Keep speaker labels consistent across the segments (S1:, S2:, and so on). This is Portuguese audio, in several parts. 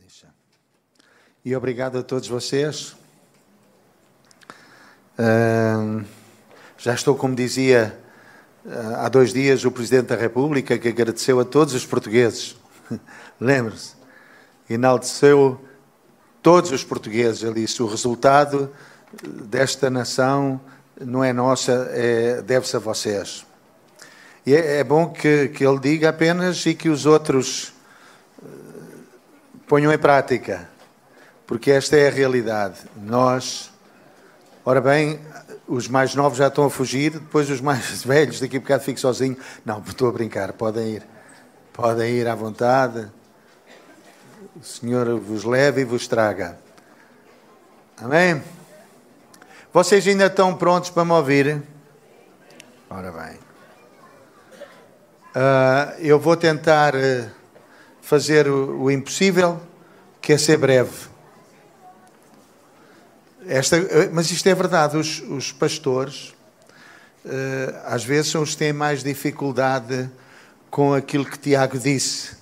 S1: Nisha. E obrigado a todos vocês. Uh, já estou, como dizia uh, há dois dias, o Presidente da República, que agradeceu a todos os portugueses. Lembre-se, enalteceu todos os portugueses. Ele disse: o resultado desta nação não é nossa, é, deve-se a vocês. E é, é bom que, que, ele diga apenas e que os outros ponham em prática, porque esta é a realidade. Nós, ora bem, os mais novos já estão a fugir, depois os mais velhos, daqui a bocado fico sozinho. Não, estou a brincar, podem ir. Podem ir à vontade. O Senhor vos leve e vos traga. Amém? Vocês ainda estão prontos para me ouvir? Ora bem. Uh, eu vou tentar uh, fazer o, o, impossível, que é ser breve. Esta, uh, mas isto é verdade, os, os pastores às vezes são os que têm mais dificuldade com aquilo que Tiago disse,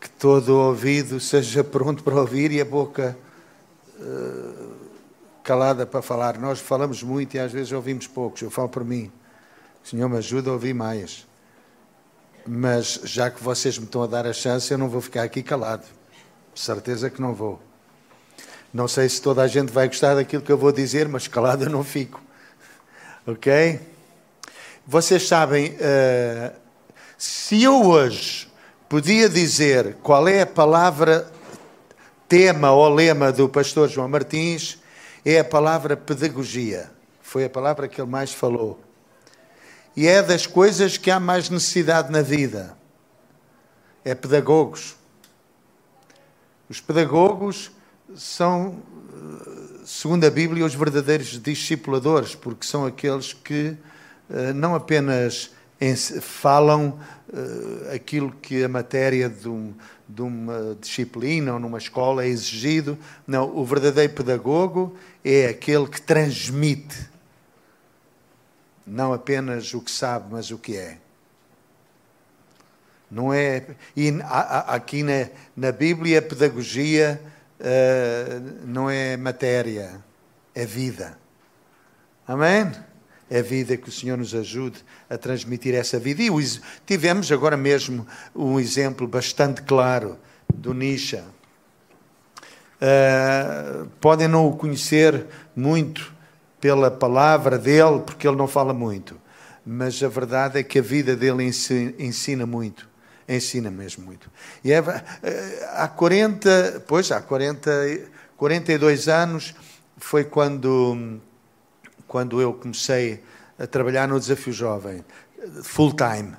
S1: que todo o ouvido seja pronto para ouvir e a boca calada para falar. Nós falamos muito e às vezes ouvimos poucos. Eu falo por mim. O Senhor me ajuda a ouvir mais mas já que vocês me estão a dar a chance, eu não vou ficar aqui calado. Certeza que não vou. Não sei se toda a gente vai gostar daquilo que eu vou dizer, mas calado eu não fico. Ok? Vocês sabem, uh, se eu hoje podia dizer qual é a palavra tema ou lema do pastor João Martins, é a palavra pedagogia. Foi a palavra que ele mais falou e é das coisas que há mais necessidade na vida. É pedagogos. Os pedagogos são, segundo a Bíblia, os verdadeiros discipuladores, porque são aqueles que eh, não apenas falam eh, aquilo que a matéria de, um, de, uma disciplina ou numa escola é exigido. Não, o verdadeiro pedagogo é aquele que transmite não apenas o que sabe, mas o que é. Não é. E aqui na, na Bíblia, pedagogia uh, não é matéria, é vida. Amém? É vida que o Senhor nos ajude a transmitir essa vida. E tivemos agora mesmo um exemplo bastante claro do Nisha. Uh, podem não o conhecer muito, pela palavra dele, porque ele não fala muito. Mas a verdade é que a vida dele ensina muito. Ensina mesmo muito. E é, há 40, pois há 40, 42 anos foi quando, quando eu comecei a trabalhar no Desafio Jovem, full time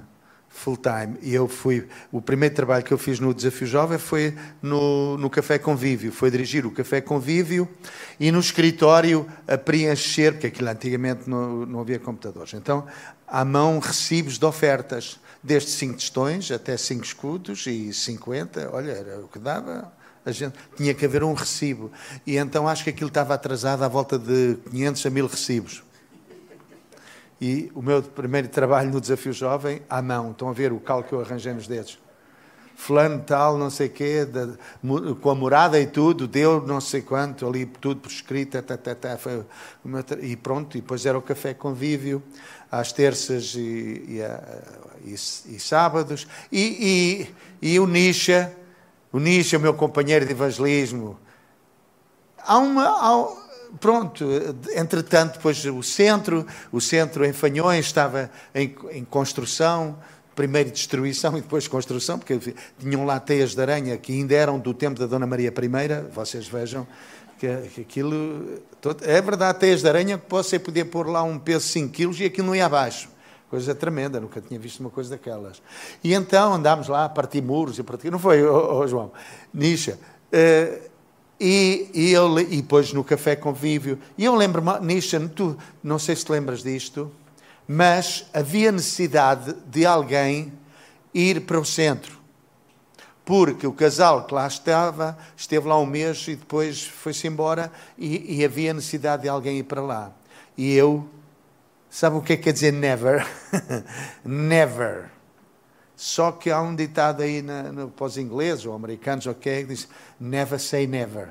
S1: full time. E eu fui. O primeiro trabalho que eu fiz no Desafio Jovem foi no, no Café Convívio. Foi dirigir o Café Convívio e no escritório a preencher, porque aquilo antigamente não, não havia computadores. Então, à mão, recibos de ofertas, desde 5 tostões até 5 escudos e 50. Olha, era o que dava. A gente, tinha que haver um recibo. E então acho que aquilo estava atrasado à volta de 500 a 1000 recibos. E o meu primeiro trabalho no Desafio Jovem, à mão. Estão a ver o cal que eu arranjei nos dedos. Fulano tal, não sei quê, com a morada e tudo, deu não sei quanto, ali tudo por escrito, tá, tá, tá, e pronto. E depois era o café convívio, às terças e, e, e, e sábados. E, e, o Nisha, o Nisha, meu companheiro de evangelismo, há uma. Há, pronto, entretanto, depois o centro, o centro em Fanhões estava em, em construção, primeiro destruição e depois construção, porque tinham lá teias de aranha que ainda eram do tempo da Dona Maria I, vocês vejam que, que aquilo... É verdade, teias de aranha que você podia pôr lá um peso de 5 quilos e aquilo não ia abaixo. Coisa tremenda, nunca tinha visto uma coisa daquelas. E então andámos lá a partir muros e partir... Não foi, oh, oh João? Nisha. Uh, e, e, ele, e depois no café convívio. E eu lembro-me, Nishan, tu não sei se te lembras disto, mas havia necessidade de alguém ir para o centro. Porque o casal que lá estava, esteve lá um mês e depois foi-se embora e, e havia necessidade de alguém ir para lá. E eu, sabe o que é que quer dizer never? never. Só que há um ditado aí na, no, para os ingleses ou americanos, ok, que diz never say never.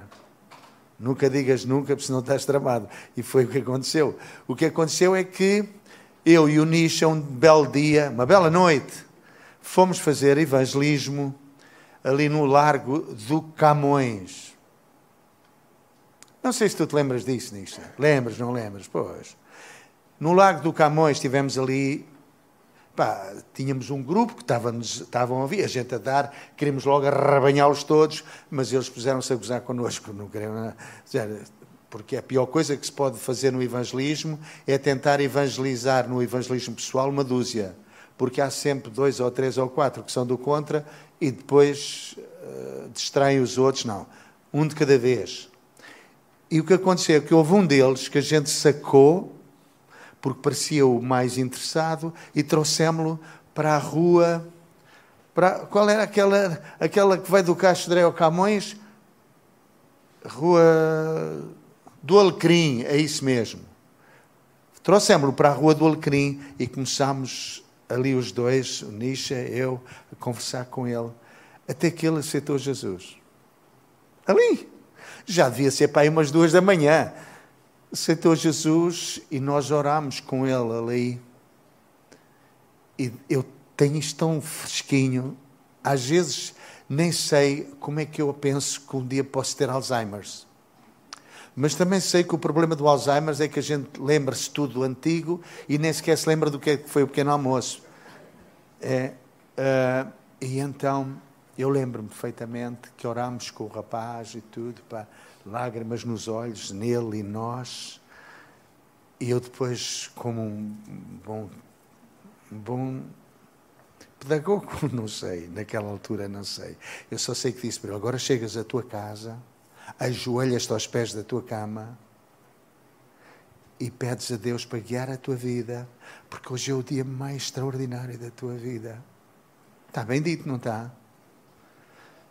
S1: Nunca digas nunca, porque senão estás tramado. E foi o que aconteceu. O que aconteceu é que eu e o Nisha, um belo dia, uma bela noite, fomos fazer evangelismo ali no Largo do Camões. Não sei se tu te lembras disso, Nisha. Lembras, não lembras? Pois. No Largo do Camões estivemos ali Pá, tínhamos um grupo que estavam a ouvir, a gente a dar, queríamos logo arrabanhá-los todos, mas eles puseram-se a gozar connosco. Não queriam, porque a pior coisa que se pode fazer no evangelismo é tentar evangelizar no evangelismo pessoal uma dúzia, porque há sempre dois ou três ou quatro que são do contra e depois uh, distraem os outros. Não, um de cada vez. E o que aconteceu é que houve um deles que a gente sacou porque parecia o mais interessado, e trouxemos-lo para a rua. Para, qual era aquela, aquela que vai do Castro de ao Camões? Rua do Alecrim, é isso mesmo. Trouxemos-lo para a Rua do Alecrim e começámos ali os dois, o Nisha, eu, a conversar com ele, até que ele aceitou Jesus. Ali. Já devia ser para aí umas duas da manhã aceitou Jesus e nós oramos com ele ali. E eu tenho isto tão fresquinho, às vezes nem sei como é que eu penso que um dia posso ter Alzheimer's. Mas também sei que o problema do Alzheimer é que a gente lembra-se tudo do antigo e nem sequer se lembra do que é foi o pequeno almoço. É, uh, e então eu lembro-me perfeitamente que orámos com o rapaz e tudo, pá, lágrimas nos olhos, nele e nós. E eu depois, como um bom, bom pedagogo, não sei, naquela altura não sei. Eu só sei que disse para ele, agora chegas à tua casa, ajoelhas-te aos pés da tua cama e pedes a Deus para guiar a tua vida, porque hoje é o dia mais extraordinário da tua vida. Está bem dito, não está?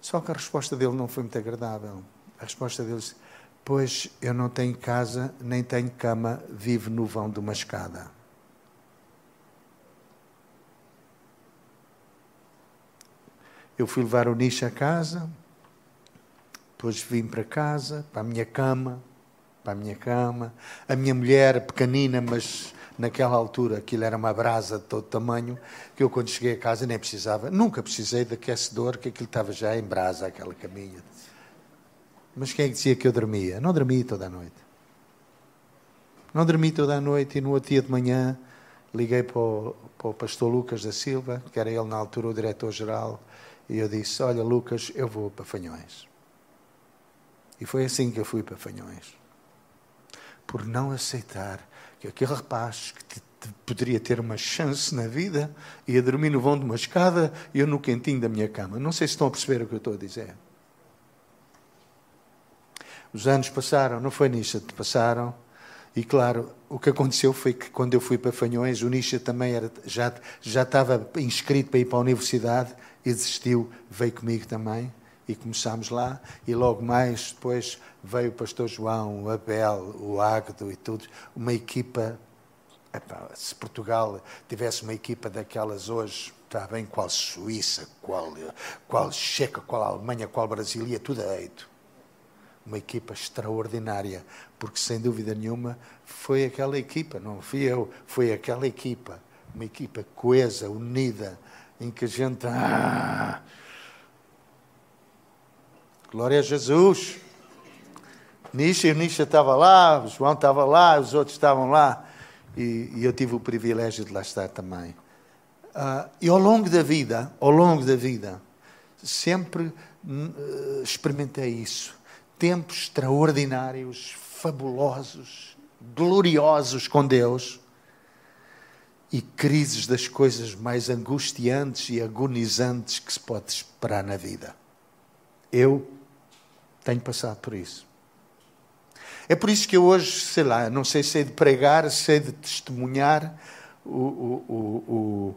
S1: Só que a resposta dele não foi muito agradável. A resposta deles, pois eu não tenho casa, nem tenho cama, vivo no vão de uma escada. Eu fui levar o nicho a casa, depois vim para casa, para a minha cama, para a minha cama. A minha mulher, pequenina, mas naquela altura aquilo era uma brasa de todo tamanho, que eu quando cheguei a casa nem precisava, nunca precisei de aquecedor, que aquilo estava já em brasa, aquela caminha. Mas quem é que dizia que eu dormia? Não dormi toda a noite. Não dormi toda a noite e no outro dia de manhã liguei para o, para o pastor Lucas da Silva, que era ele na altura o diretor-geral, e eu disse: Olha, Lucas, eu vou para Fanhões. E foi assim que eu fui para Fanhões. Por não aceitar que aquele rapaz que poderia ter uma chance na vida ia dormir no vão de uma escada e eu no quentinho da minha cama. Não sei se estão a perceber o que eu estou a dizer. Os anos passaram, não foi Nisha, passaram. E claro, o que aconteceu foi que quando eu fui para Fanhões, o Nisha também era, já, já estava inscrito para ir para a universidade e desistiu, veio comigo também e começámos lá. E logo mais depois veio o pastor João, o Abel, o Águedo e tudo, uma equipa. Se Portugal tivesse uma equipa daquelas hoje, está bem, qual Suíça, qual, qual Checa, qual Alemanha, qual Brasília, tudo é eito uma equipa extraordinária, porque sem dúvida nenhuma foi aquela equipa, não fui eu, foi aquela equipa, uma equipa coesa, unida, em que a gente. Ah, glória a Jesus! Nisha, Nisha estava lá, João estava lá, os outros estavam lá, e, e eu tive o privilégio de lá estar também. Uh, e ao longo da vida, ao longo da vida, sempre uh, experimentei isso tempos extraordinários, fabulosos, gloriosos com Deus e crises das coisas mais angustiantes e agonizantes que se pode esperar na vida. Eu tenho passado por isso. É por isso que eu hoje, sei lá, não sei se é de pregar, se é de testemunhar o, o, o,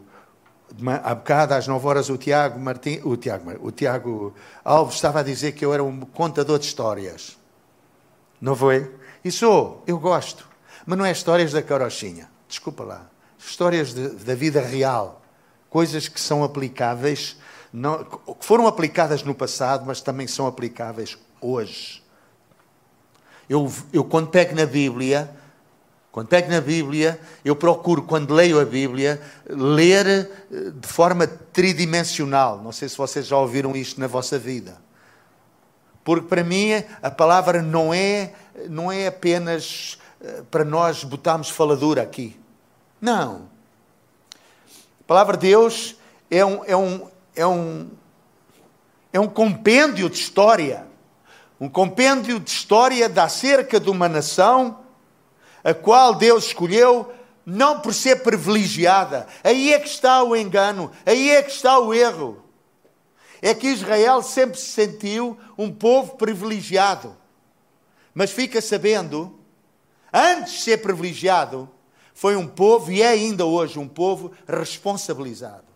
S1: há bocado, às 9 horas, o Tiago, Martin, o, Tiago, o Tiago Alves estava a dizer que eu era um contador de histórias. Não foi? E sou, eu gosto. Mas não é histórias da carochinha. Desculpa lá. Histórias de, da vida real. coisas que são aplicáveis, não, que foram aplicadas no passado, mas também são aplicáveis hoje. Eu, eu quando pego na Bíblia, quando pego na Bíblia, eu procuro, quando leio a Bíblia, ler eh, de forma tridimensional. Não sei se vocês já ouviram isto na vossa vida. Porque para mim a palavra não é, não é apenas eh, para nós botarmos faladura aqui. Não. A palavra de Deus é um, é um, é um, é um compêndio de história. Um compêndio de história da acerca de uma nação a qual Deus escolheu não por ser privilegiada. Aí é que está o engano, aí é que está o erro. É que Israel sempre se sentiu um povo privilegiado. Mas fica sabendo, antes de ser privilegiado, foi um povo e é ainda hoje um povo responsabilizado.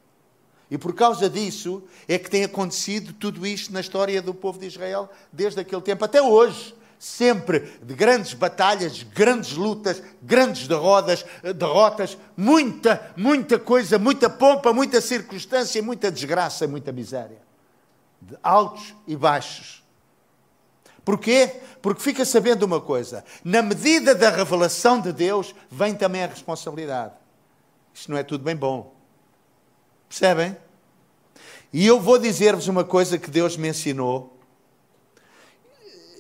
S1: E por causa disso é que tem acontecido tudo isto na história do povo de Israel desde aquele tempo até hoje sempre de grandes batalhas, grandes lutas, grandes derrotas, derrotas, muita, muita coisa, muita pompa, muita circunstância, muita desgraça, muita miséria. De altos e baixos. Porquê? Porque fica sabendo uma coisa: na medida da revelação de Deus, vem também a responsabilidade. Isto não é tudo bem bom. Percebem? E eu vou dizer-vos uma coisa que Deus me ensinou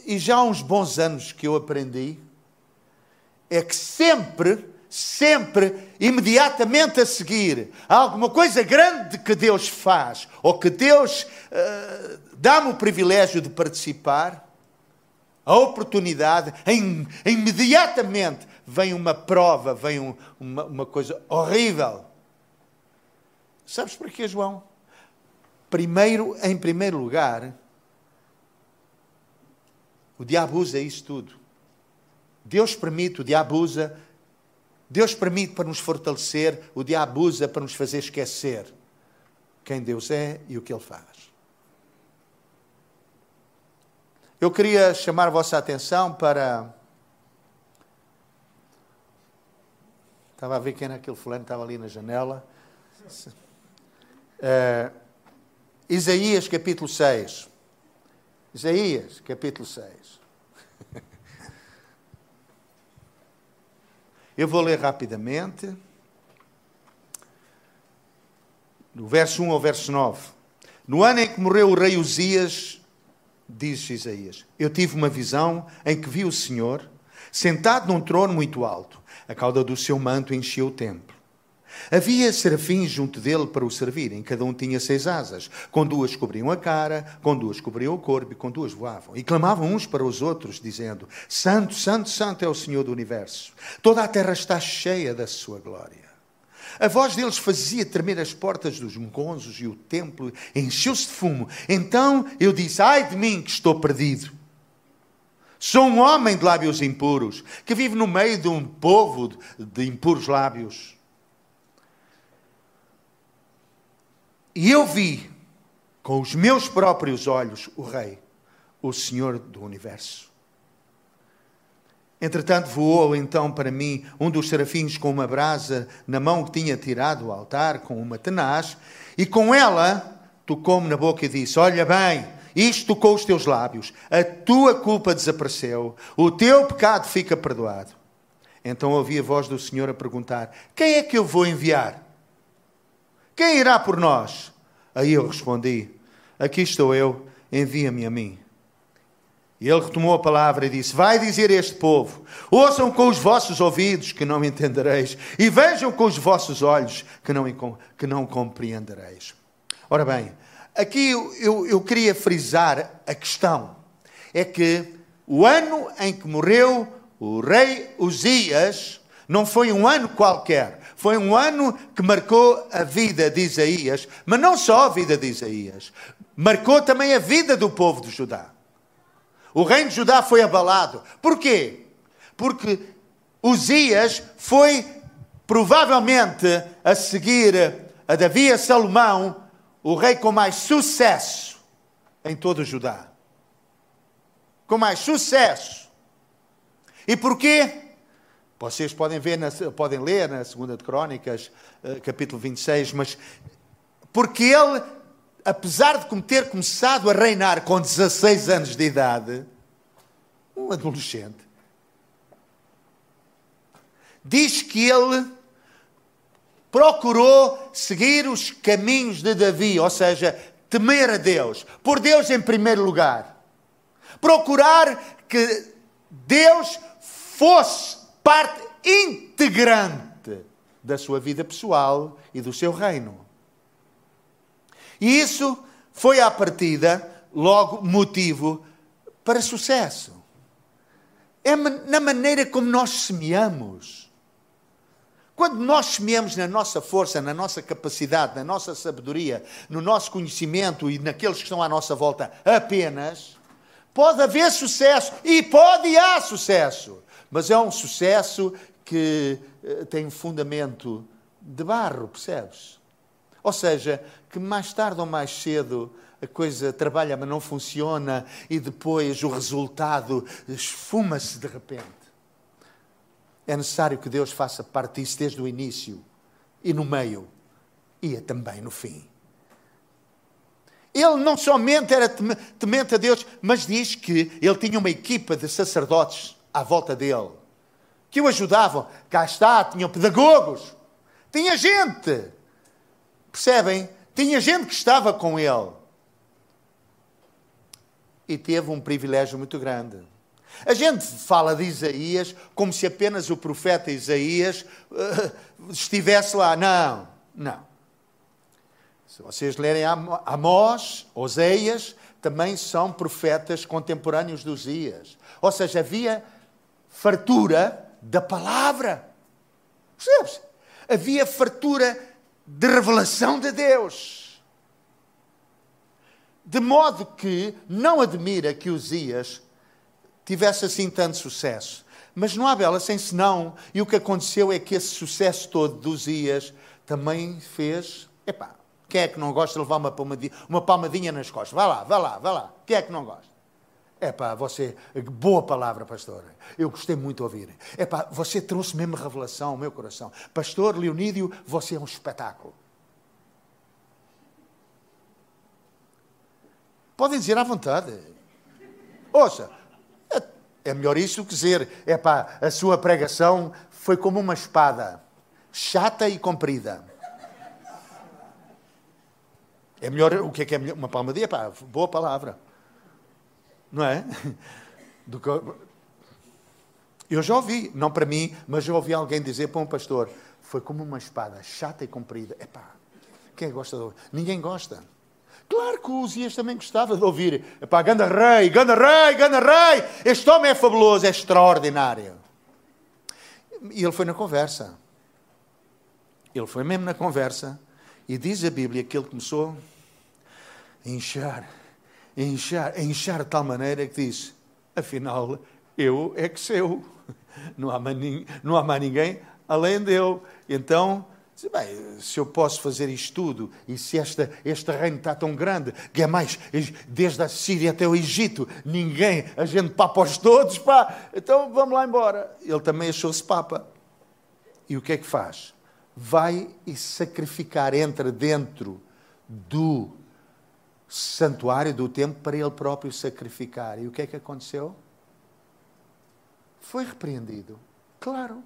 S1: e já há uns bons anos que eu aprendi, é que sempre, sempre, imediatamente a seguir, há alguma coisa grande que Deus faz, ou que Deus uh, dá-me o privilégio de participar, a oportunidade, em, imediatamente vem uma prova, vem um, uma, uma coisa horrível. Sabes porquê, João? Primeiro, em primeiro lugar, o diabo usa isso tudo. Deus permite, o diabo usa. Deus permite para nos fortalecer, o diabo usa para nos fazer esquecer quem Deus é e o que Ele faz. Eu queria chamar a vossa atenção para. Estava a ver quem era aquele fulano, estava ali na janela. Uh, Isaías capítulo 6. Isaías, capítulo 6. Eu vou ler rapidamente. Do verso 1 ao verso 9. No ano em que morreu o rei Uzias, diz Isaías, eu tive uma visão em que vi o Senhor sentado num trono muito alto. A cauda do seu manto encheu o templo. Havia serafins junto dele para o servirem, cada um tinha seis asas. Com duas cobriam a cara, com duas cobriam o corpo e com duas voavam. E clamavam uns para os outros, dizendo: Santo, Santo, Santo é o Senhor do universo. Toda a terra está cheia da sua glória. A voz deles fazia tremer as portas dos monconzos e o templo encheu-se de fumo. Então eu disse: Ai de mim que estou perdido. Sou um homem de lábios impuros, que vive no meio de um povo de impuros lábios. E eu vi com os meus próprios olhos o Rei, o Senhor do universo. Entretanto, voou então para mim um dos serafins com uma brasa na mão que tinha tirado o altar, com uma tenaz, e com ela tocou-me na boca e disse: Olha bem, isto tocou os teus lábios, a tua culpa desapareceu, o teu pecado fica perdoado. Então ouvi a voz do Senhor a perguntar: Quem é que eu vou enviar? Quem irá por nós? Aí eu respondi: Aqui estou eu, envia-me a mim. E ele retomou a palavra e disse: Vai dizer a este povo: Ouçam com os vossos ouvidos, que não entendereis, e vejam com os vossos olhos, que não, que não compreendereis. Ora bem, aqui eu, eu, eu queria frisar a questão: é que o ano em que morreu o rei Uzias não foi um ano qualquer, foi um ano que marcou a vida de Isaías, mas não só a vida de Isaías, marcou também a vida do povo de Judá. O reino de Judá foi abalado. Porquê? Porque Uzias foi provavelmente a seguir a Davi e Salomão, o rei com mais sucesso em todo o Judá. Com mais sucesso. E porquê? Vocês podem ver, na, podem ler na segunda de Crónicas, eh, capítulo 26, mas Porque ele, apesar de ter começado a reinar com 16 anos de idade, um adolescente, diz que ele procurou seguir os caminhos de Davi, ou seja, temer a Deus, por Deus em primeiro lugar. Procurar que Deus fosse parte integrante da sua vida pessoal e do seu reino. E isso foi à partida logo motivo para sucesso. É na maneira como nós semeamos. Quando nós semeamos na nossa força, na nossa capacidade, na nossa sabedoria, no nosso conhecimento e naqueles que estão à nossa volta apenas, pode haver sucesso e pode e há sucesso, mas é um sucesso que eh, tem fundamento de barro, percebes? Ou seja, que mais tarde ou mais cedo a coisa trabalha, mas não funciona e depois o resultado esfuma-se de repente. É necessário que Deus faça parte disso desde o início e no meio e também no fim. Ele não somente era temente a Deus, mas diz que ele tinha uma equipa de sacerdotes à volta dele que o ajudavam. Cá está, tinham pedagogos, tinha gente. Percebem? Tinha gente que estava com ele. E teve um privilégio muito grande. A gente fala de Isaías como se apenas o profeta Isaías uh, estivesse lá. Não, não. Se vocês lerem Amós, Oseias, também são profetas contemporâneos dos dias. Ou seja, havia fartura da palavra. Percebes? Havia fartura de revelação de Deus. De modo que não admira que Uzias tivesse assim tanto sucesso. Mas não há bela sem senão. E o que aconteceu é que esse sucesso todo dos Ias também fez. Epá, quem é que não gosta de levar uma palmadinha, uma palmadinha nas costas? Vá lá, vá lá, vá lá. Quem é que não gosta? É pá, você, boa palavra, pastor. Eu gostei muito de ouvir. É pá, você trouxe mesmo revelação ao meu coração. Pastor Leonídio, você é um espetáculo. Podem dizer à vontade. Ouça, é melhor isso que dizer, é pá, a sua pregação foi como uma espada, chata e comprida. É melhor, o que é que é melhor? Uma palmadinha, pá, boa palavra. Não é? Do que, eu já ouvi, não para mim, mas já ouvi alguém dizer para um pastor, foi como uma espada, chata e comprida. É pá, quem gosta de ouvir? Ninguém gosta. Claro que o Uzias também gostava de ouvir. Epá, ganda rei, ganda rei, ganda rei. Este homem é fabuloso, é extraordinário. E ele foi na conversa. Ele foi mesmo na conversa. E diz a Bíblia que ele começou a inchar, inchar, inchar de tal maneira que disse: Afinal, eu é que seu. Não há não há mais ninguém além de eu. Então Bem, se eu posso fazer isto tudo, e se esta, este reino está tão grande, que é mais, desde a Síria até o Egito, ninguém, a gente papa-os todos, pá, então vamos lá embora. Ele também achou-se papa. E o que é que faz? Vai e sacrificar, entra dentro do santuário do templo para ele próprio sacrificar. E o que é que aconteceu? Foi repreendido. Claro,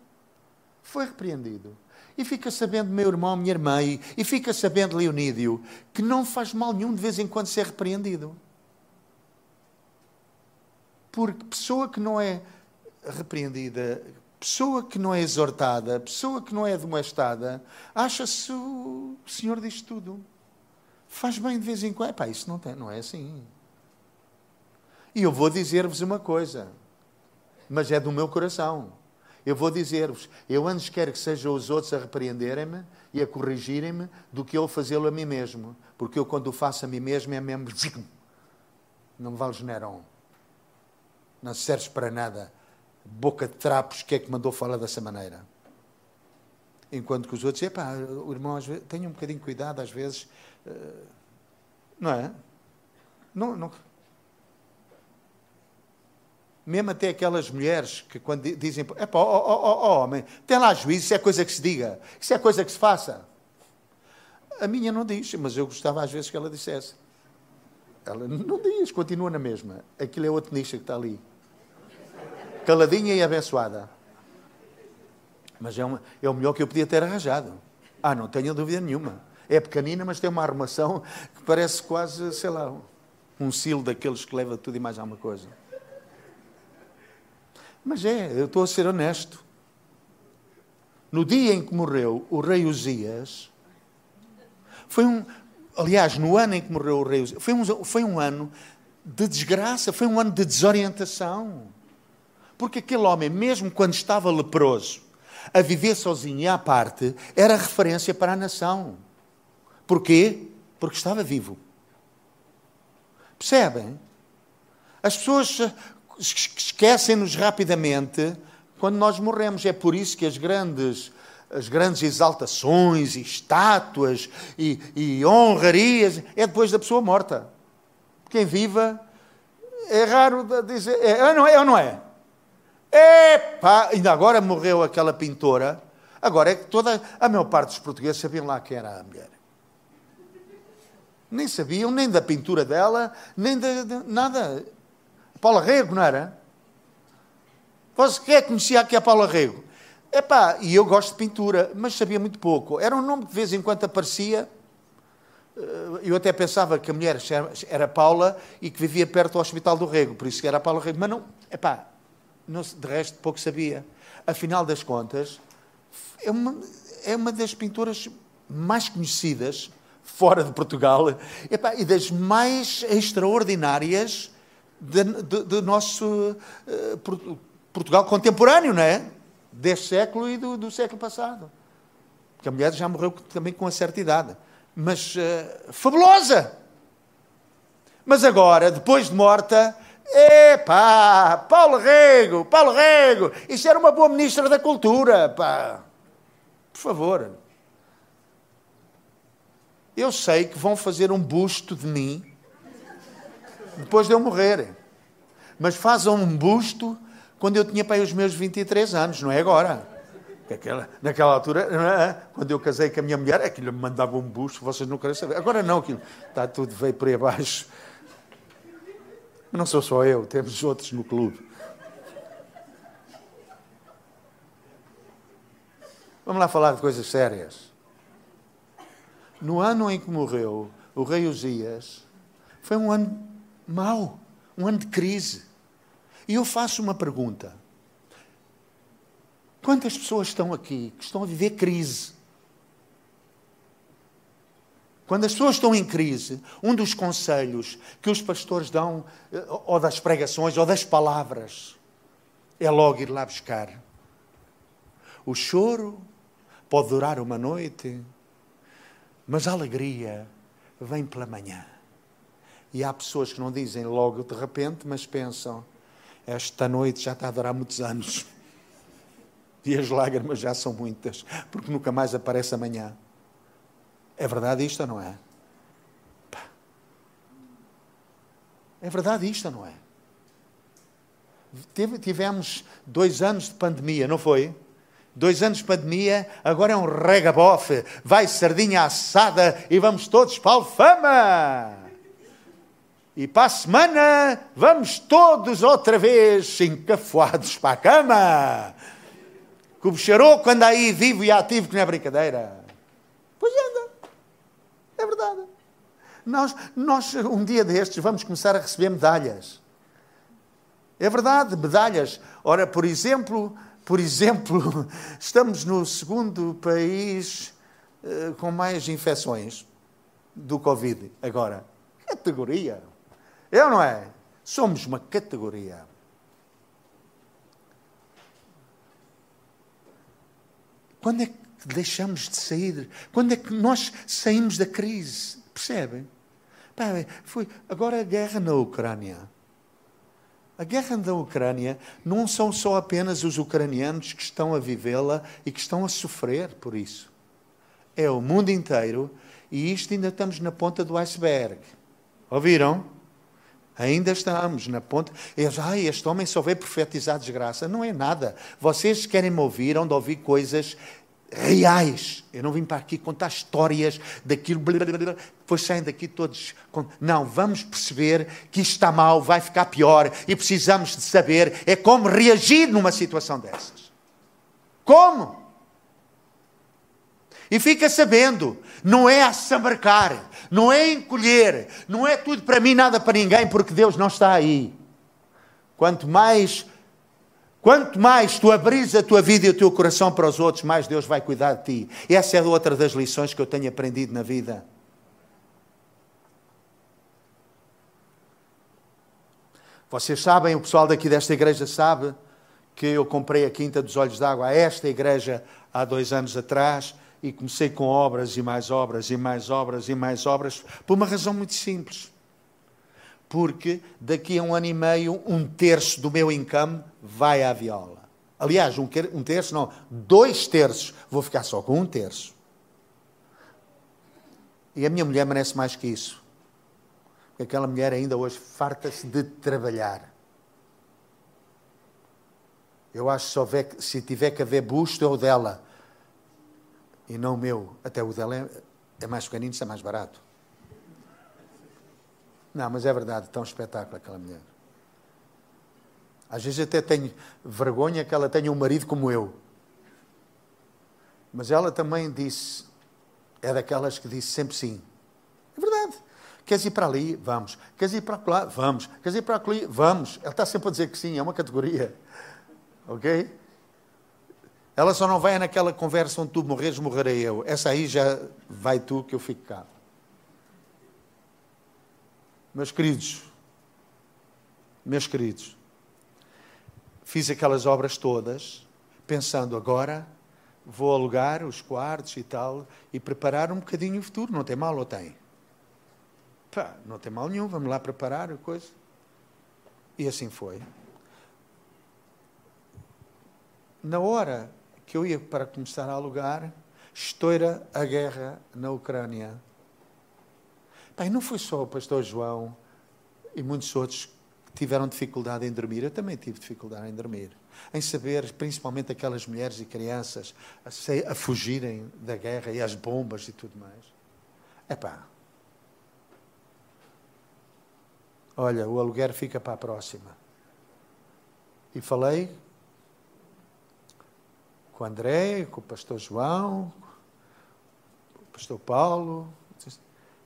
S1: foi repreendido. E fica sabendo, meu irmão, minha irmã, e, e fica sabendo, Leonídio, que não faz mal nenhum de vez em quando ser repreendido. Porque pessoa que não é repreendida, pessoa que não é exortada, pessoa que não é demonstrada, acha-se o Senhor diz tudo. Faz bem de vez em quando. Epá, isso não, tem, não é assim. E eu vou dizer-vos uma coisa, mas é do meu coração. Eu vou dizer-vos, eu antes quero que sejam os outros a repreenderem-me e a corrigirem-me do que eu fazê-lo a mim mesmo. Porque eu, quando o faço a mim mesmo, é mesmo. Não me vales Nerão. Não serves para nada. Boca de trapos, que é que mandou falar dessa maneira? Enquanto que os outros, epá, o irmão, às vezes, tenha um bocadinho de cuidado, às vezes. Eh, não é? Não, não, mesmo até aquelas mulheres que quando dizem, é pá, oh, homem, tem lá juízo, isso é coisa que se diga, isso é coisa que se faça. A minha não diz, mas eu gostava às vezes que ela dissesse. Ela não diz, continua na mesma. Aquilo é outro nicho que está ali. Caladinha e abençoada. Mas é, uma, é o melhor que eu podia ter arranjado. Ah, não tenho dúvida nenhuma. É pequenina, mas tem uma armação que parece quase, sei lá, um silo daqueles que leva tudo e mais alguma coisa. Mas é, eu estou a ser honesto. No dia em que morreu o rei Uzias, foi um, aliás, no ano em que morreu o rei Uzias, foi um, foi um ano de desgraça, foi um ano de desorientação. Porque aquele homem, mesmo quando estava leproso, a viver sozinho e à parte, era referência para a nação. Porquê? Porque estava vivo. Percebem? As pessoas esquecem-nos rapidamente quando nós morremos. É por isso que as grandes, as grandes exaltações e estátuas e, e honrarias é depois da pessoa morta. Quem viva é raro dizer. É, é não é ou não é? Epá! Ainda agora morreu aquela pintora. Agora é que toda a maior parte dos portugueses sabiam lá quem era a mulher. Nem sabiam, nem da pintura dela, nem de, de nada. Paula Rego, não era? Você quer conhecia aqui a Paula Rego? Epá, e eu gosto de pintura, mas sabia muito pouco. Era um nome que de vez em quando aparecia. Eh, eu até pensava que a mulher era Paula e que vivia perto do Hospital do Rego, por isso que era a Paula Rego. Mas não, epá, não, de resto pouco sabia. Afinal das contas, é uma, é uma das pinturas mais conhecidas fora de Portugal e das mais extraordinárias do nosso uh, Portugal contemporâneo, não é? Deste século e do, do, século passado. Porque a mulher já morreu também com uma certa idade. Mas uh, fabulosa! Mas agora, depois de morta, epá, Paulo Rego, Paulo Rego, isso era uma boa ministra da Cultura, pá. Por favor. Eu sei que vão fazer um busto de mim depois de eu morrer. Mas fazem um busto quando eu tinha para os meus 23 anos, não é agora. Aquela, naquela altura, é? quando eu casei com a minha mulher, aquilo me mandava um busto, vocês não querem saber. Agora não, aquilo está tudo, veio por aí abaixo. Não sou só eu, temos outros no clube. Vamos lá falar de coisas sérias. No ano em que morreu o rei Uzias, foi um ano mau, um ano de crise. E eu faço uma pergunta. Quantas pessoas estão aqui que estão a viver crise? Quando as pessoas estão em crise, um dos conselhos que os pastores dão, eh, ou das pregações, ou das palavras, é logo ir lá buscar. O choro pode durar uma noite, mas a alegria vem pela manhã. E há pessoas que não dizem logo de repente, mas pensam: esta noite já está a durar muitos anos. E as lágrimas já são muitas, porque nunca mais aparece amanhã. É verdade isto ou não é? É verdade isto ou não é? Tivemos dois anos de pandemia, não foi? Dois anos de pandemia, agora é um regabofe. Vai sardinha assada e vamos todos para a Alfama. E para a semana vamos todos outra vez encafuados para a cama. Que o bicharoco anda aí vivo e ativo que não é brincadeira. Pois anda. É verdade. Nós, nós, um dia destes, vamos começar a receber medalhas. É verdade, medalhas. Ora, por exemplo, por exemplo, estamos no segundo país uh, com mais infecções do Covid agora. Categoria. É ou não é? Somos uma categoria. Quando é que deixamos de sair? Quando é que nós saímos da crise? Percebem? foi agora a guerra na Ucrânia. A guerra da Ucrânia não são só apenas os ucranianos que estão a vivê-la e que estão a sofrer por isso. É o mundo inteiro e isto ainda estamos na ponta do iceberg. Ouviram? Ainda estamos na ponta. Eles, ai, este homem só veio profetizar desgraça. Não é nada. Vocês querem me ouvir, onde ouvir coisas reais. Eu não vim para aqui contar histórias daquilo, blá, blá, blá, depois saem daqui todos. Não, vamos perceber que isto está mal, vai ficar pior e precisamos de saber é como reagir numa situação dessas. Como? E fica sabendo, não é a sambarcar, não é encolher, não é tudo para mim, nada para ninguém, porque Deus não está aí. Quanto mais Quanto mais tu abris a tua vida e o teu coração para os outros, mais Deus vai cuidar de ti. Essa é outra das lições que eu tenho aprendido na vida. Vocês sabem, o pessoal daqui desta igreja sabe que eu comprei a Quinta dos Olhos d'Água a esta igreja há dois anos atrás e comecei com obras e mais obras e mais obras e mais obras por uma razão muito simples porque daqui a um ano e meio, um terço do meu income vai à viola. Aliás, um, terço, não, dois terços. Vou ficar só com um terço. E a minha mulher merece mais que isso. Porque aquela mulher ainda hoje farta-se de trabalhar. Eu acho que se, se tiver que haver busto, é o dela. E não o meu. Até o dela é, é mais pequenino, isso é mais barato. Não, mas é verdade, tão espetáculo aquela mulher. Às vezes até tenho vergonha que ela tenha um marido como eu. Mas ela também disse, é daquelas que disse sempre sim. É verdade. Queres ir para ali? Vamos. Queres ir para lá? Vamos. Queres ir para ali? Vamos. Ela está sempre a dizer que sim, é uma categoria. Ok? Ela só não vai naquela conversa onde tu morreres, morrerei eu. Essa aí já vai tu que eu fico cá. Meus queridos, meus queridos, fiz aquelas obras todas, pensando agora vou alugar os quartos e tal e preparar um bocadinho o futuro. Não tem mal ou tem? Pá, não tem mal nenhum, vamos lá preparar a coisa. E assim foi. Na hora que eu ia para começar a alugar, estoura a guerra na Ucrânia. Bem, não foi só o pastor João e muitos outros que tiveram dificuldade em dormir. Eu também tive dificuldade em dormir. Em saber, principalmente aquelas mulheres e crianças, a, a fugirem da guerra e as bombas e tudo mais. Epá. Olha, o aluguer fica para a próxima. E falei com o André, com o pastor João, com o pastor Paulo,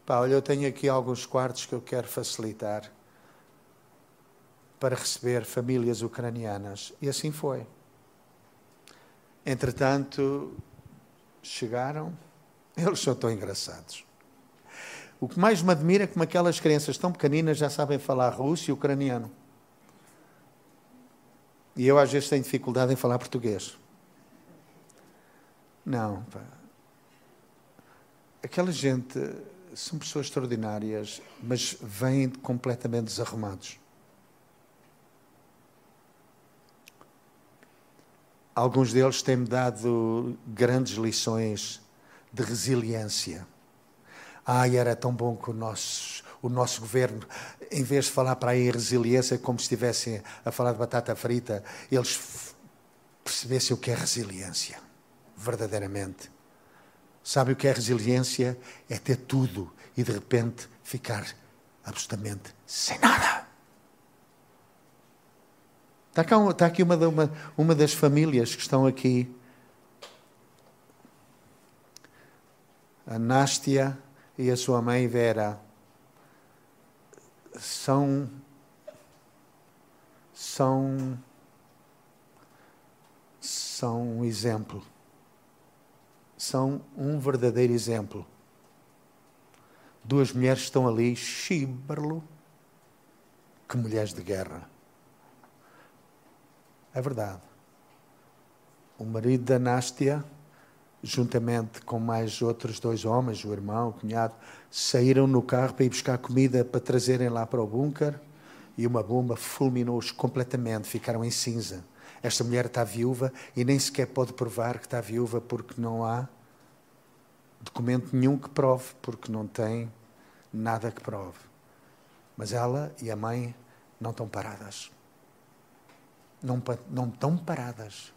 S1: Pá, olha, eu tenho aqui alguns quartos que eu quero facilitar para receber famílias ucranianas. E assim foi. Entretanto, chegaram, eles são tão engraçados. O que mais me admira é como aquelas crianças tão pequeninas já sabem falar russo e ucraniano. E eu às vezes tenho dificuldade em falar português. Não, pá. Aquela gente são pessoas extraordinárias, mas vêm completamente desarrumados. Alguns deles têm-me dado grandes lições de resiliência. Ai, era tão bom que o nosso, o nosso governo, em vez de falar para aí resiliência, como se estivessem a falar de batata frita, eles percebessem o que é resiliência, verdadeiramente. Sabe o que é resiliência? É ter tudo e de repente ficar absolutamente sem nada. Está, cá, está aqui uma, uma, uma das famílias que estão aqui. A Nástia e a sua mãe Vera são são são um exemplo são um verdadeiro exemplo. Duas mulheres estão ali, chibarlo, que mulheres de guerra. É verdade. O marido da Nástia, juntamente com mais outros dois homens, o irmão, o cunhado, saíram no carro para ir buscar comida para trazerem lá para o bunker e uma bomba fulminou-os completamente, ficaram em cinza. Esta mulher está viúva e nem sequer pode provar que está viúva porque não há documento nenhum que prove, porque não tem nada que prove. Mas ela e a mãe não estão paradas. Não, não estão paradas.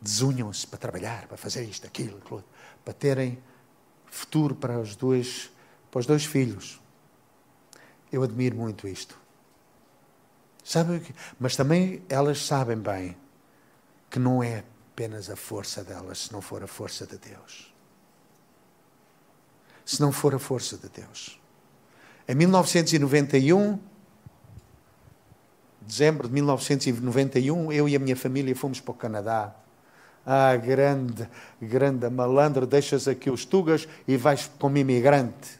S1: desunham-se para trabalhar, para fazer isto, aquilo, aquilo, para terem futuro para os dois, para os dois filhos. Eu admiro muito isto. Sabe, mas também elas sabem bem que não é apenas a força delas, se não for a força de Deus. Se não for a força de Deus. Em 1991, dezembro de 1991, eu e a minha família fomos para o Canadá. Ah, grande, grande malandro, deixas aqui os tugas e vais como imigrante.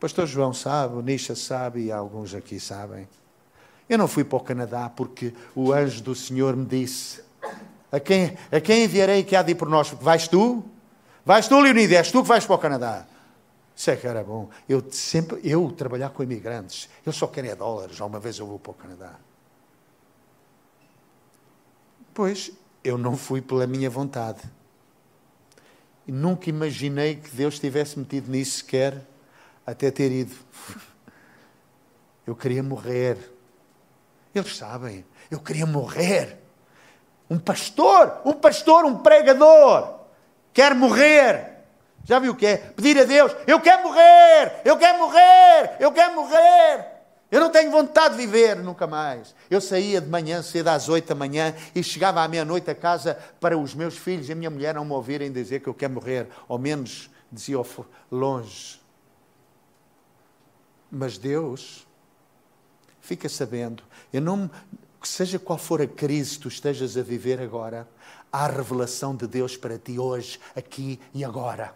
S1: Pastor João sabe, o Nisha sabe e alguns aqui sabem. Eu não fui para o Canadá porque o anjo do Senhor me disse: A quem, a quem enviarei que há de ir por nós? Vais tu? Vais tu, Leonidas? És tu que vais para o Canadá. Isso é que era bom. Eu sempre, eu trabalhar com imigrantes, eles só querem é dólares. Já uma vez eu vou para o Canadá. Pois, eu não fui pela minha vontade. E nunca imaginei que Deus tivesse metido nisso sequer, até ter ido. Eu queria morrer. Eles sabem, eu queria morrer. Um pastor, um pastor, um pregador, quer morrer. Já viu o que é? Pedir a Deus: Eu quero morrer, eu quero morrer, eu quero morrer. Eu não tenho vontade de viver nunca mais. Eu saía de manhã cedo às oito da manhã e chegava à meia-noite a casa para os meus filhos e a minha mulher não me ouvirem dizer que eu quero morrer, ou menos dizia longe. Mas Deus fica sabendo eu não, seja qual for a crise que tu estejas a viver agora, há revelação de Deus para ti hoje, aqui e agora.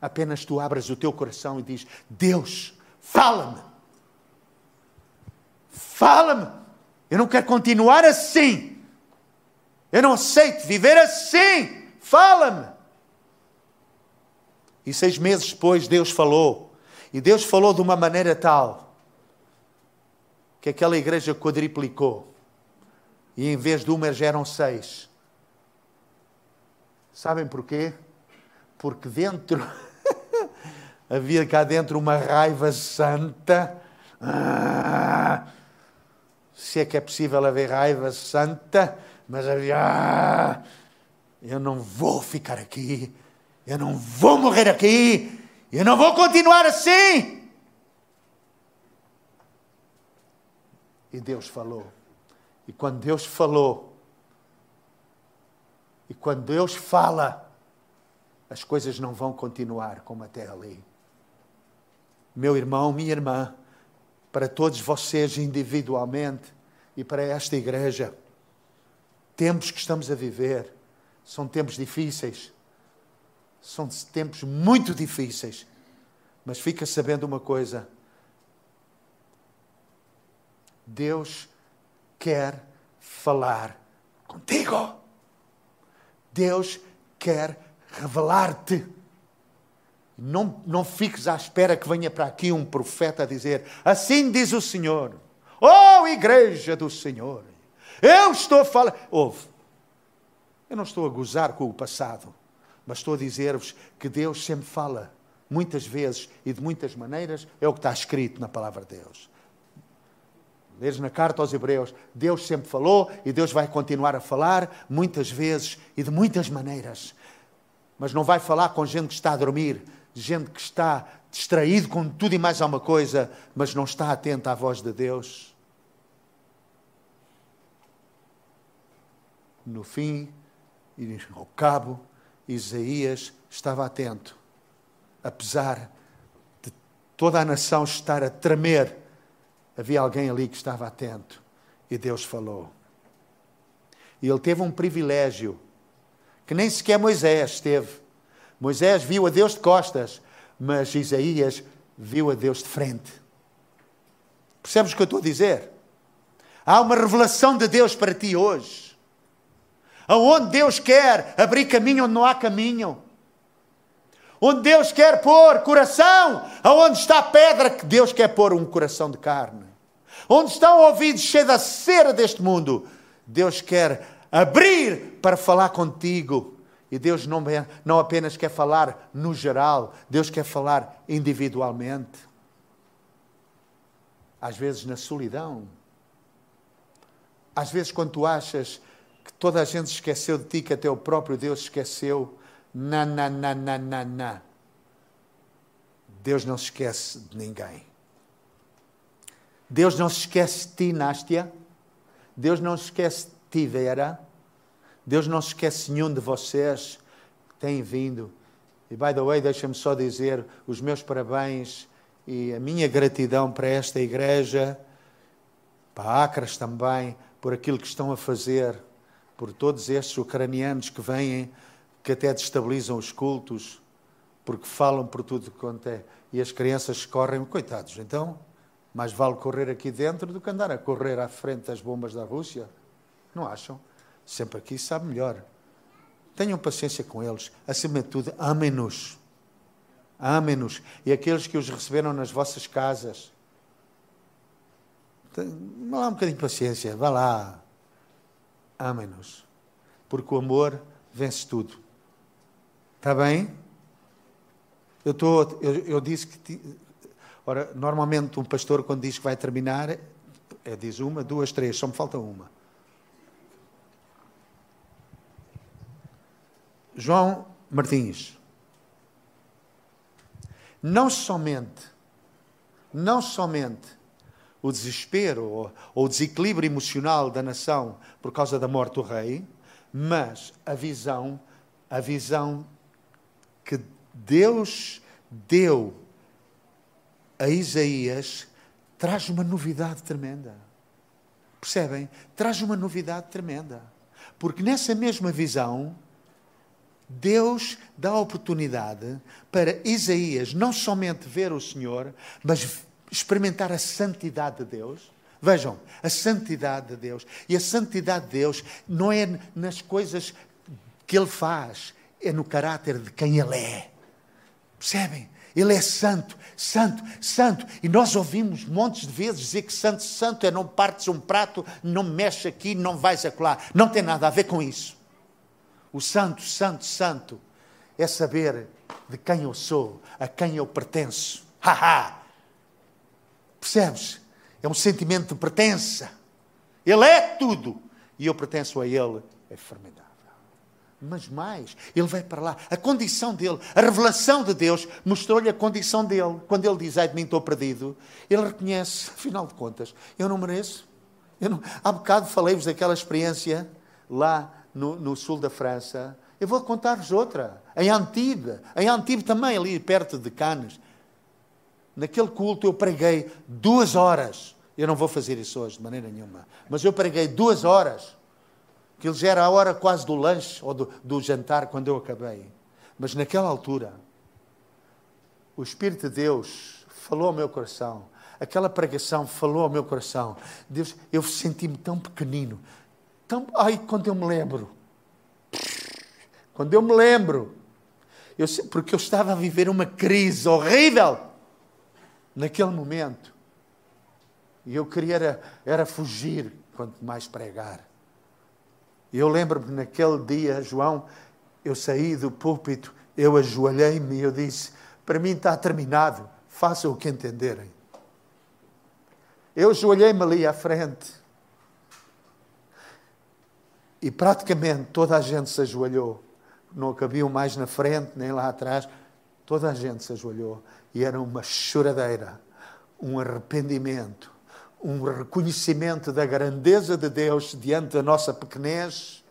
S1: Apenas tu abras o teu coração e diz: Deus, fala-me. Fala-me. Eu não quero continuar assim. Eu não aceito viver assim. Fala-me. E seis meses depois Deus falou. E Deus falou de uma maneira tal que aquela igreja quadriplicou. E em vez de uma já eram seis. Sabem porquê? Porque dentro, havia cá dentro uma raiva santa. Ah, se é que é possível haver raiva santa, mas havia. Ah, eu não vou ficar aqui, eu não vou morrer aqui, eu não vou continuar assim. E Deus falou. E quando Deus falou, e quando Deus fala, as coisas não vão continuar como até ali. Meu irmão, minha irmã, para todos vocês individualmente e para esta igreja, tempos que estamos a viver são tempos difíceis. São tempos muito difíceis. Mas fica sabendo uma coisa: Deus quer falar contigo. Deus quer revelar-te. Não, não fiques à espera que venha para aqui um profeta a dizer: Assim diz o Senhor, oh Igreja do Senhor, eu estou a falar. Ouve, eu não estou a gozar com o passado, mas estou a dizer-vos que Deus sempre fala, muitas vezes e de muitas maneiras, é o que está escrito na palavra de Deus. Leres na carta aos Hebreus, Deus sempre falou e Deus vai continuar a falar muitas vezes e de muitas maneiras. Mas não vai falar com gente que está a dormir, gente que está distraído com tudo e mais alguma coisa, mas não está atento à voz de Deus. No fim e ao cabo, Isaías estava atento, apesar de toda a nação estar a tremer havia alguém ali que estava atento e Deus falou. E ele teve um privilégio que nem sequer Moisés teve. Moisés viu a Deus de costas, mas Isaías viu a Deus de frente. Percebes o que eu estou a dizer? Há uma revelação de Deus para ti hoje. Aonde Deus quer abrir caminho onde não há caminho. Onde Deus quer pôr coração, aonde está a pedra que Deus quer pôr um coração de carne. Onde estão ouvidos cheios da cera deste mundo, Deus quer abrir para falar contigo. E Deus não, não apenas quer falar no geral, Deus quer falar individualmente. Às vezes na solidão. Às vezes quando tu achas que toda a gente esqueceu de ti, que até o próprio Deus esqueceu. Na, na, na, na, na, na. Deus não se esquece de ninguém. Deus não se esquece de ti, Nástia. Deus não se esquece de ti, Vera. Deus não se esquece nenhum de vocês que têm vindo. E, by the way, deixa-me só dizer os meus parabéns e a minha gratidão para esta igreja, para Acras também, por aquilo que estão a fazer, por todos estes ucranianos que vêm, que até destabilizam os cultos, porque falam por tudo quanto é. E as crianças correm, coitados. Então, mais vale correr aqui dentro do que andar a correr à frente das bombas da Rússia. Não acham? Sempre aqui sabe melhor. Tenham paciência com eles. Acima de tudo, amem-nos. Amem-nos. E aqueles que os receberam nas vossas casas. Vá lá um bocadinho de paciência. Vá lá. Amem-nos. Porque o amor vence tudo. Está bem? Eu, tô, eu, eu disse que. Ora, normalmente um pastor, quando diz que vai terminar, é, diz uma, duas, três, só me falta uma. João Martins. Não somente, não somente o desespero ou, o desequilíbrio emocional da nação por causa da morte do rei, mas a visão, a visão que Deus deu a Isaías traz uma novidade tremenda. Percebem? Traz uma novidade tremenda. Porque nessa mesma visão, Deus dá a oportunidade para Isaías não somente ver o Senhor, mas experimentar a santidade de Deus. Vejam, a santidade de Deus. E a santidade de Deus não é nas coisas que Ele faz, é no caráter de quem Ele é. Percebem? Ele é santo, santo, santo. E nós ouvimos montes de vezes dizer que santo, santo é não partes um prato, não mexe aqui, não vais acolá. Não tem nada a ver com isso. O santo, santo, santo é saber de quem eu sou, a quem eu pertenço. Haha! Percebes? É um sentimento de pertença. Ele é tudo e eu pertenço a Ele. É formidável. Mas mais, ele vai para lá. A condição dele, a revelação de Deus, mostrou-lhe a condição dele. Quando ele diz, ai de mim estou perdido, ele reconhece, afinal de contas, eu não mereço. Eu não... Há bocado falei-vos daquela experiência lá no, no sul da França. Eu vou contar-vos outra. Em Antibes. Em Antibes também, ali perto de Cannes. Naquele culto eu preguei duas horas. Eu não vou fazer isso hoje, de maneira nenhuma. Mas eu preguei duas horas. Que já era a hora quase do lanche ou do, do jantar quando eu acabei. Mas naquela altura, o Espírito de Deus falou ao meu coração. Aquela pregação falou ao meu coração. Deus, eu senti-me tão pequenino, então, ai, quando eu me lembro, quando eu me lembro, eu, porque eu estava a viver uma crise horrível naquele momento. E eu queria era, era fugir, quanto mais pregar. E eu lembro-me naquele dia, João, eu saí do púlpito, eu ajoelhei-me e eu disse: Para mim está terminado, façam o que entenderem. Eu ajoelhei-me ali à frente e praticamente toda a gente se ajoelhou. Não cabiam mais na frente nem lá atrás. Toda a gente se ajoelhou. E era uma choradeira, um arrependimento, um reconhecimento da grandeza de Deus diante da nossa pequenez.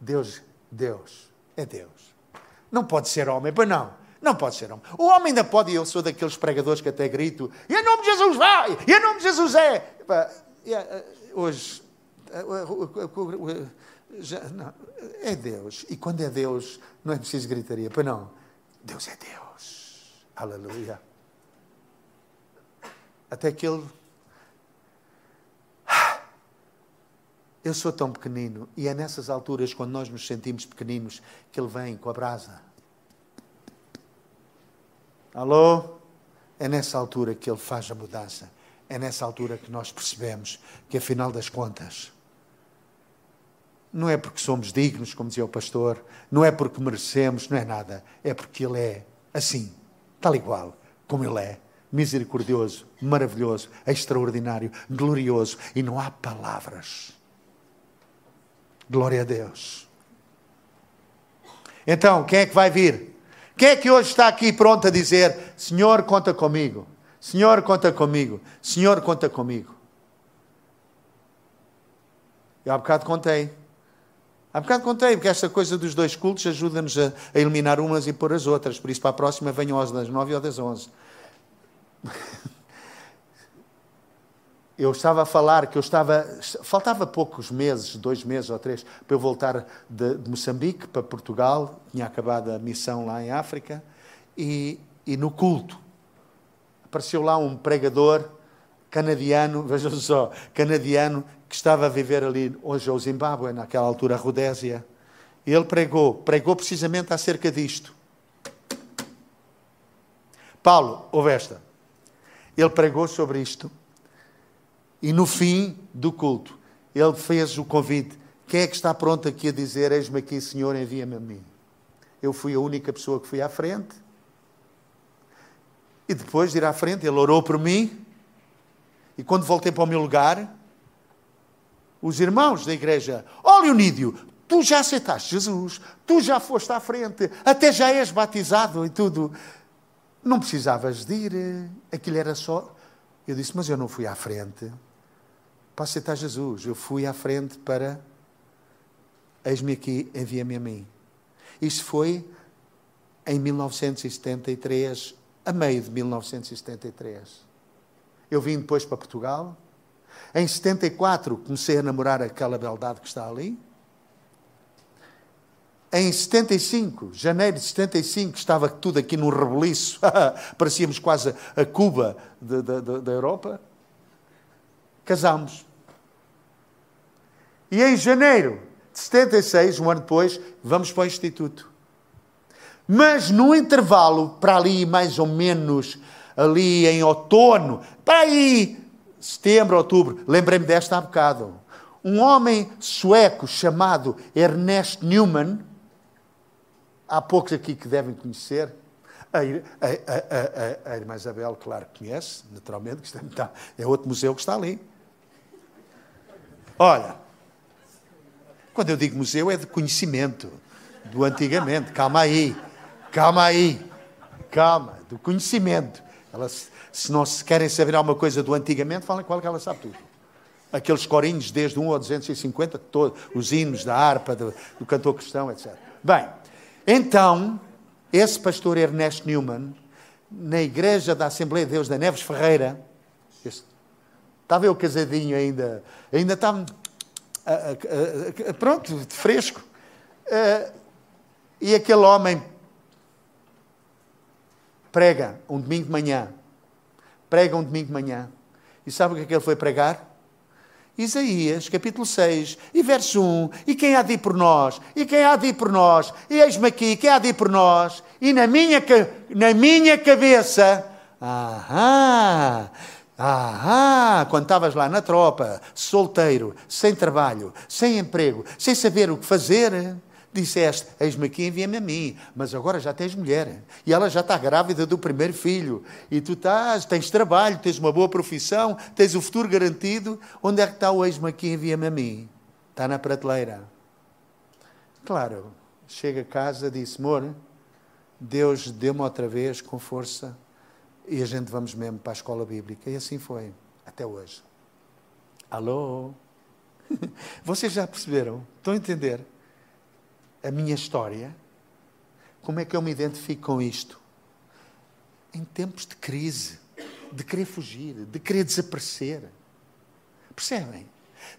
S1: Deus, Deus, é Deus. Não pode ser homem, pois não. Não pode ser homem. O homem ainda pode, eu sou daqueles pregadores que até grito: e em nome de Jesus vai, e em nome de Jesus é. Hoje já, não, é Deus. E quando é Deus, não é preciso gritaria. Pois não. Deus é Deus. Aleluia. Até que Ele. Eu sou tão pequenino. E é nessas alturas, quando nós nos sentimos pequeninos, que Ele vem com a brasa. Alô? É nessa altura que Ele faz a mudança. É nessa altura que nós percebemos que, afinal das contas, não é porque somos dignos, como dizia o pastor, não é porque merecemos, não é nada. É porque Ele é assim, tal igual como Ele é. Misericordioso, maravilhoso, extraordinário, glorioso. E não há palavras. Glória a Deus. Então, quem é que vai vir? Quem é que hoje está aqui pronto a dizer: Senhor, conta comigo? Senhor, conta comigo. Senhor, conta comigo. Eu há bocado contei. Há bocado contei, porque esta coisa dos dois cultos ajuda-nos a, a, eliminar umas e pôr as outras. Por isso, para a próxima, venham às das nove ou das onze. Eu estava a falar que eu estava. Faltava poucos meses, dois meses ou três, para eu voltar de, de Moçambique para Portugal. Tinha acabado a missão lá em África. E, e no culto, apareceu lá um pregador canadiano, vejam só, canadiano, que estava a viver ali, hoje é o Zimbábue, naquela altura a Rodésia. E ele pregou, pregou precisamente acerca disto. Paulo, ouve esta. Ele pregou sobre isto. E no fim do culto, ele fez o convite. Quem é que está pronto aqui a dizer: Eis-me aqui, Senhor, envia-me a mim? Eu fui a única pessoa que fui à frente. E depois de ir à frente, ele orou por mim. E quando voltei para o meu lugar, os irmãos da igreja, ó oh, tu já aceitaste Jesus, tu já foste à frente, até já és batizado e tudo. Não precisavas de ir, aquilo era só. Eu disse, mas eu não fui à frente para aceitar Jesus, eu fui à frente para. Eis-me aqui, envia-me a mim. Isto foi em 1973, a meio de 1973. Eu vim depois para Portugal em 74 comecei a namorar aquela beldade que está ali. Em 75, janeiro de 75, estava tudo aqui num rebeliço, parecíamos quase a Cuba da Europa. Casámos. E em janeiro de 76, um ano depois, vamos para o Instituto. Mas no intervalo, para ali mais ou menos, ali em outono, para aí setembro, outubro, lembrei-me desta há bocado. Um homem sueco chamado Ernest Newman, há poucos aqui que devem conhecer, a, a, a, a, irmã Isabel, claro que conhece, naturalmente, que está, é outro museu que está ali. Olha, quando eu digo museu é de conhecimento, do antigamente. Calma aí, calma aí, calma, do conhecimento. Ela se não se querem saber alguma coisa do antigamente, falem com ela que ela sabe tudo. Aqueles corinhos desde 1 ao 250, todo, os hinos da harpa, do, do cantor cristão, etc. Bem, então, esse pastor Ernesto Newman, na igreja da Assembleia de Deus da Neves Ferreira, estava eu casadinho ainda, ainda estava, pronto, fresco, uh, e aquele homem prega um domingo de manhã prega um domingo de manhã. E sabe o que é que ele foi pregar? Isaías, capítulo 6, e verso 1. E quem há de ir por nós? E quem há de ir por nós? E eis-me aqui, quem há de ir por nós? E na minha, na minha cabeça, ahá, ahá, quando estavas lá na tropa, solteiro, sem trabalho, sem emprego, sem saber o que fazer, disseste: Eis-me aqui, envia-me a mim. Mas agora já tens mulher. E ela já está grávida do primeiro filho. E tu estás, tens trabalho, tens uma boa profissão, tens o futuro garantido. Onde é que está o eis-me aqui, envia-me a mim? Está na prateleira. Claro, chega a casa, disse: Amor, Deus deu-me outra vez com força. E a gente vamos mesmo para a escola bíblica. E assim foi, até hoje. Alô? Vocês já perceberam? Estão a entender? a minha história, como é que eu me identifico com isto? Em tempos de crise, de querer fugir, de querer desaparecer. Percebem?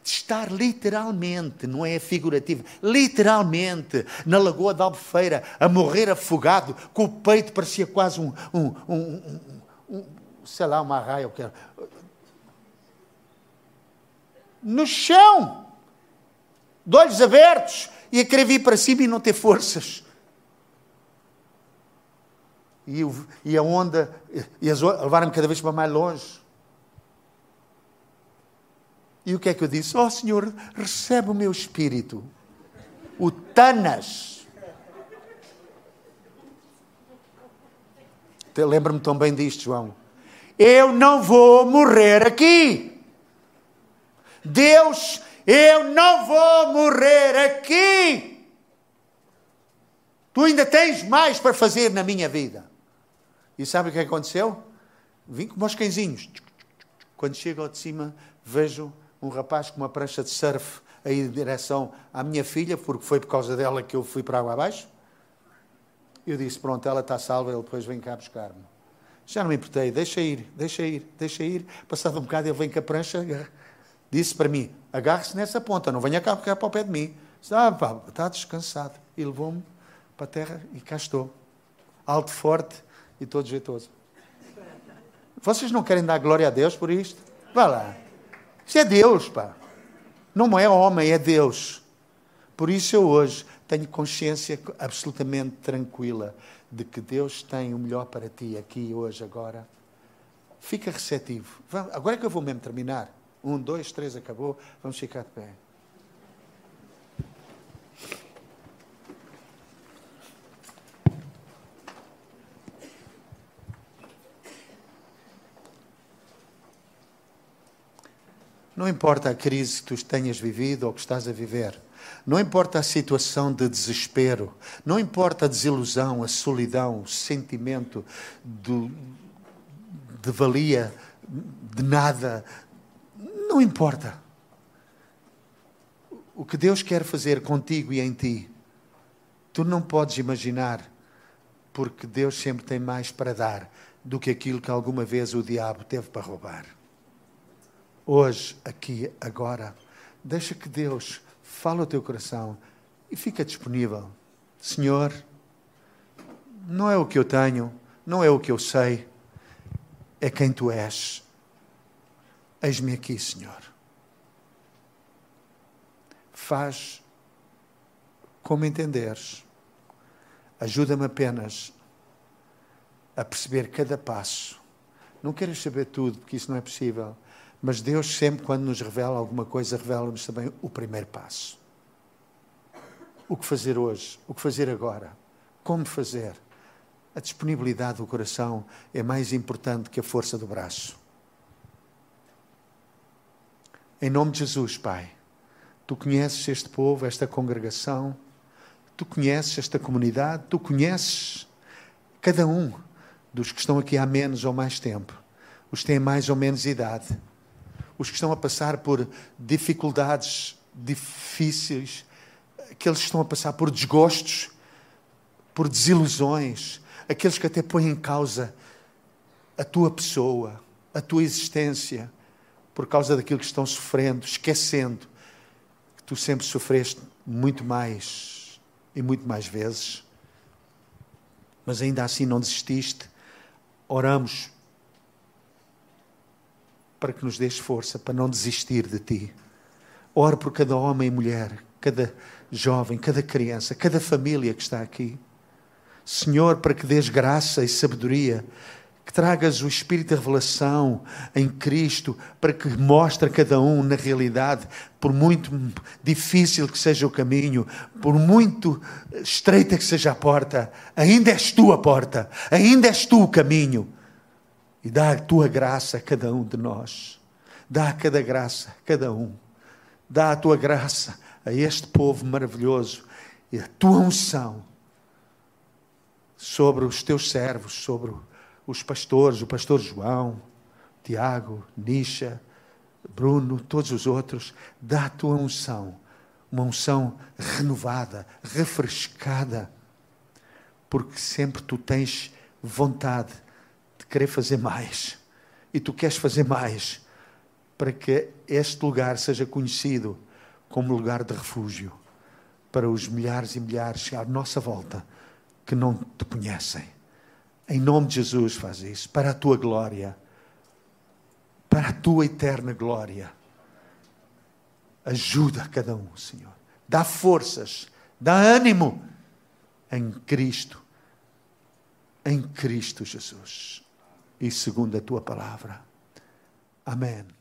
S1: De estar literalmente, não é figurativo, literalmente na Lagoa da Albufeira, a morrer afogado, com o peito parecia quase um, um, um, um sei lá, uma raia, no chão, de olhos abertos, e a para cima e não ter forças. E, e a onda, e as levaram-me cada vez para mais longe. E o que é que eu disse? Oh Senhor, recebe o meu espírito. O Tanas. Lembra-me tão bem disto, João. Eu não vou morrer aqui. Deus Eu não vou morrer aqui. Tu ainda tens mais para fazer na minha vida. E sabe o que aconteceu? Vim como aos cãezinhos. Quando chego ao de cima, vejo um rapaz com uma prancha de surf aí em direção à minha filha, porque foi por causa dela que eu fui para água abaixo. Eu disse: Pronto, ela está salva, ele depois vem cá buscar-me. Já não me importei, deixa ir, deixa ir, deixa ir. Passado um bocado, ele vem com a prancha, disse para mim: agarre-se nessa ponta, não venha cá, para o pé de mim. Ah, pá, está descansado. E levou-me para a terra e cá estou. Alto, forte e todo jeitoso. Vocês não querem dar glória a Deus por isto? Vá lá. Isso é Deus, pá. Não é homem, é Deus. Por isso eu hoje tenho consciência absolutamente tranquila de que Deus tem o melhor para ti aqui, hoje, agora. Fica receptivo. Agora é que eu vou mesmo terminar. Um, dois, três, acabou. Vamos ficar de pé. Não importa a crise que tu tenhas vivido ou que estás a viver. Não importa a situação de desespero, não importa a desilusão, a solidão, o sentimento de, de valia, de nada, não importa. O que Deus quer fazer contigo e em ti, tu não podes imaginar, porque Deus sempre tem mais para dar do que aquilo que alguma vez o diabo teve para roubar. Hoje, aqui, agora, deixa que Deus fala o teu coração e fica disponível. Senhor, não é o que eu tenho, não é o que eu sei, é quem tu és. Eis-me aqui, Senhor. Faz como entenderes. Ajuda-me apenas a perceber cada passo. Não queres saber tudo, porque isso não é possível mas Deus sempre, quando nos revela alguma coisa, revela-nos também o primeiro passo. O que fazer hoje? O que fazer agora? Como fazer? A disponibilidade do coração é mais importante que a força do braço. Em nome de Jesus, Pai, tu conheces este povo, esta congregação, tu conheces esta comunidade, tu conheces cada um dos que estão aqui há menos ou mais tempo, os que têm mais ou menos idade os que estão a passar por dificuldades difíceis, aqueles que estão a passar por desgostos, por desilusões, aqueles que até põem em causa a tua pessoa, a tua existência, por causa daquilo que estão sofrendo, esquecendo que tu sempre sofreste muito mais e muito mais vezes, mas ainda assim não desististe. Oramos para que nos dês força para não desistir de ti. Oro por cada homem e mulher, cada jovem, cada criança, cada família que está aqui. Senhor, para que dês graça e sabedoria, que tragas o espírito de revelação em Cristo, para que mostre a cada um na realidade, por muito difícil que seja o caminho, por muito estreita que seja a porta, ainda és tu a porta, ainda és tu o caminho e dá a tua graça a cada um de nós. Dá a cada graça a cada um. Dá a tua graça a este povo maravilhoso e a tua unção sobre os teus servos, sobre os pastores, o pastor João, Tiago, Nisha, Bruno, todos os outros. Dá a tua unção, uma unção renovada, refrescada, porque sempre tu tens vontade querer fazer mais. E tu queres fazer mais para que este lugar seja conhecido como lugar de refúgio para os milhares e milhares à nossa volta que não te conhecem. Em nome de Jesus, faz isso, para a tua glória, para a tua eterna glória. Ajuda cada um, Senhor. Dá forças, dá ânimo em Cristo, em Cristo Jesus e segundo a tua palavra. Amém.